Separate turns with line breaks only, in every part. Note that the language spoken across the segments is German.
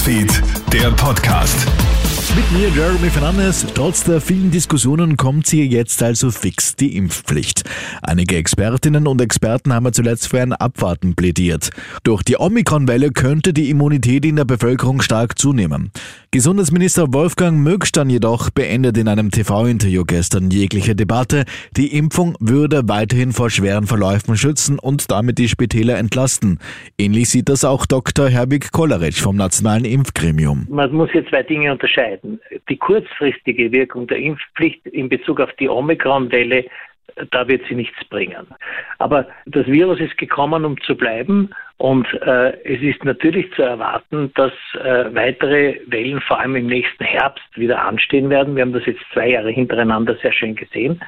Newsfeed, der Podcast.
Mit mir Jeremy Fernandes. Trotz der vielen Diskussionen kommt sie jetzt also fix die Impfpflicht. Einige Expertinnen und Experten haben zuletzt für ein Abwarten plädiert. Durch die Omikron-Welle könnte die Immunität in der Bevölkerung stark zunehmen. Gesundheitsminister Wolfgang Mögstern jedoch beendet in einem TV-Interview gestern jegliche Debatte. Die Impfung würde weiterhin vor schweren Verläufen schützen und damit die Spitäler entlasten. Ähnlich sieht das auch Dr. Herbig Kolleritsch vom Nationalen Impfgremium.
Man muss hier zwei Dinge unterscheiden. Die kurzfristige Wirkung der Impfpflicht in Bezug auf die Omikron-Welle da wird sie nichts bringen. Aber das Virus ist gekommen, um zu bleiben und äh, es ist natürlich zu erwarten, dass äh, weitere Wellen vor allem im nächsten Herbst wieder anstehen werden. Wir haben das jetzt zwei Jahre hintereinander sehr schön gesehen.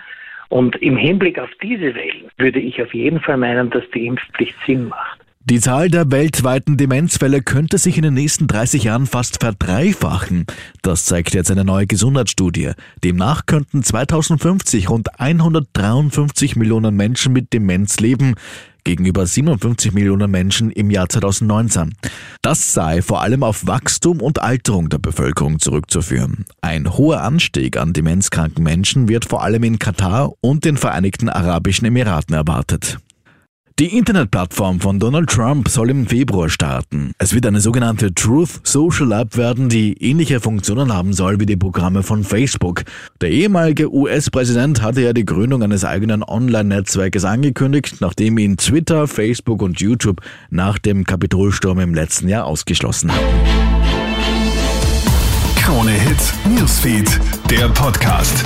Und im Hinblick auf diese Wellen würde ich auf jeden Fall meinen, dass die Impfpflicht Sinn macht.
Die Zahl der weltweiten Demenzfälle könnte sich in den nächsten 30 Jahren fast verdreifachen. Das zeigt jetzt eine neue Gesundheitsstudie. Demnach könnten 2050 rund 153 Millionen Menschen mit Demenz leben gegenüber 57 Millionen Menschen im Jahr 2019. Das sei vor allem auf Wachstum und Alterung der Bevölkerung zurückzuführen. Ein hoher Anstieg an demenzkranken Menschen wird vor allem in Katar und den Vereinigten Arabischen Emiraten erwartet. Die Internetplattform von Donald Trump soll im Februar starten. Es wird eine sogenannte Truth Social App werden, die ähnliche Funktionen haben soll wie die Programme von Facebook. Der ehemalige US-Präsident hatte ja die Gründung eines eigenen Online-Netzwerkes angekündigt, nachdem ihn Twitter, Facebook und YouTube nach dem Kapitolsturm im letzten Jahr ausgeschlossen hatten.
Krone Hits, Newsfeed, der Podcast.